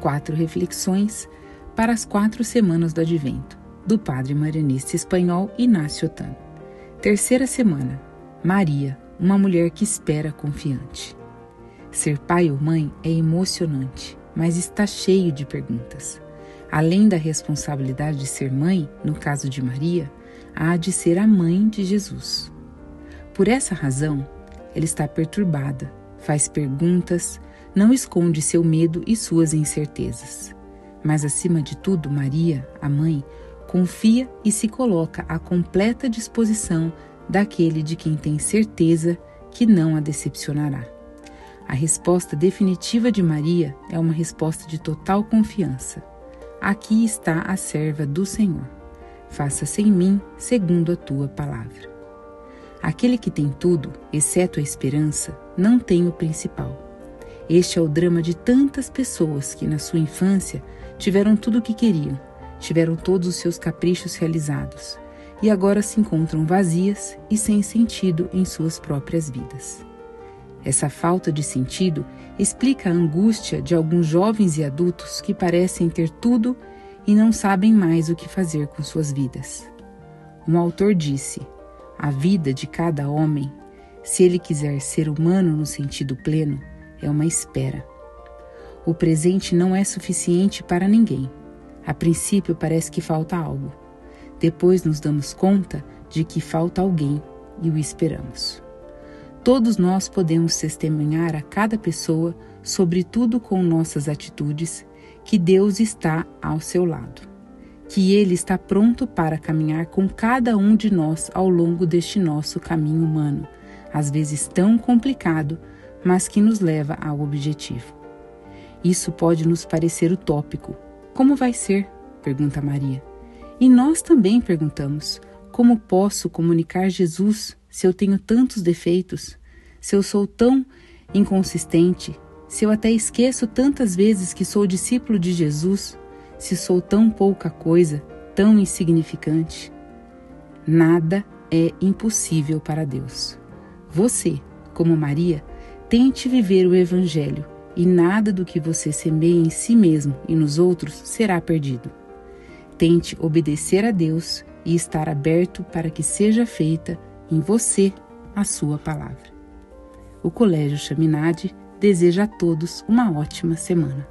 Quatro reflexões para as quatro semanas do Advento, do padre marianista espanhol Inácio Tan. Terceira semana. Maria, uma mulher que espera confiante. Ser pai ou mãe é emocionante, mas está cheio de perguntas. Além da responsabilidade de ser mãe, no caso de Maria, há de ser a mãe de Jesus. Por essa razão, ela está perturbada, faz perguntas, não esconde seu medo e suas incertezas. Mas, acima de tudo, Maria, a mãe, confia e se coloca à completa disposição daquele de quem tem certeza que não a decepcionará. A resposta definitiva de Maria é uma resposta de total confiança. Aqui está a serva do Senhor. Faça-se em mim segundo a tua palavra. Aquele que tem tudo, exceto a esperança, não tem o principal. Este é o drama de tantas pessoas que, na sua infância, tiveram tudo o que queriam, tiveram todos os seus caprichos realizados e agora se encontram vazias e sem sentido em suas próprias vidas. Essa falta de sentido explica a angústia de alguns jovens e adultos que parecem ter tudo e não sabem mais o que fazer com suas vidas. Um autor disse: a vida de cada homem, se ele quiser ser humano no sentido pleno, é uma espera. O presente não é suficiente para ninguém. A princípio parece que falta algo. Depois nos damos conta de que falta alguém e o esperamos. Todos nós podemos testemunhar a cada pessoa, sobretudo com nossas atitudes, que Deus está ao seu lado que Ele está pronto para caminhar com cada um de nós ao longo deste nosso caminho humano, às vezes tão complicado, mas que nos leva ao objetivo. Isso pode nos parecer utópico. Como vai ser? pergunta Maria. E nós também perguntamos: como posso comunicar Jesus se eu tenho tantos defeitos? Se eu sou tão inconsistente? Se eu até esqueço tantas vezes que sou discípulo de Jesus? se sou tão pouca coisa, tão insignificante? Nada é impossível para Deus. Você, como Maria, tente viver o Evangelho e nada do que você semeia em si mesmo e nos outros será perdido. Tente obedecer a Deus e estar aberto para que seja feita em você a sua palavra. O Colégio Chaminade deseja a todos uma ótima semana.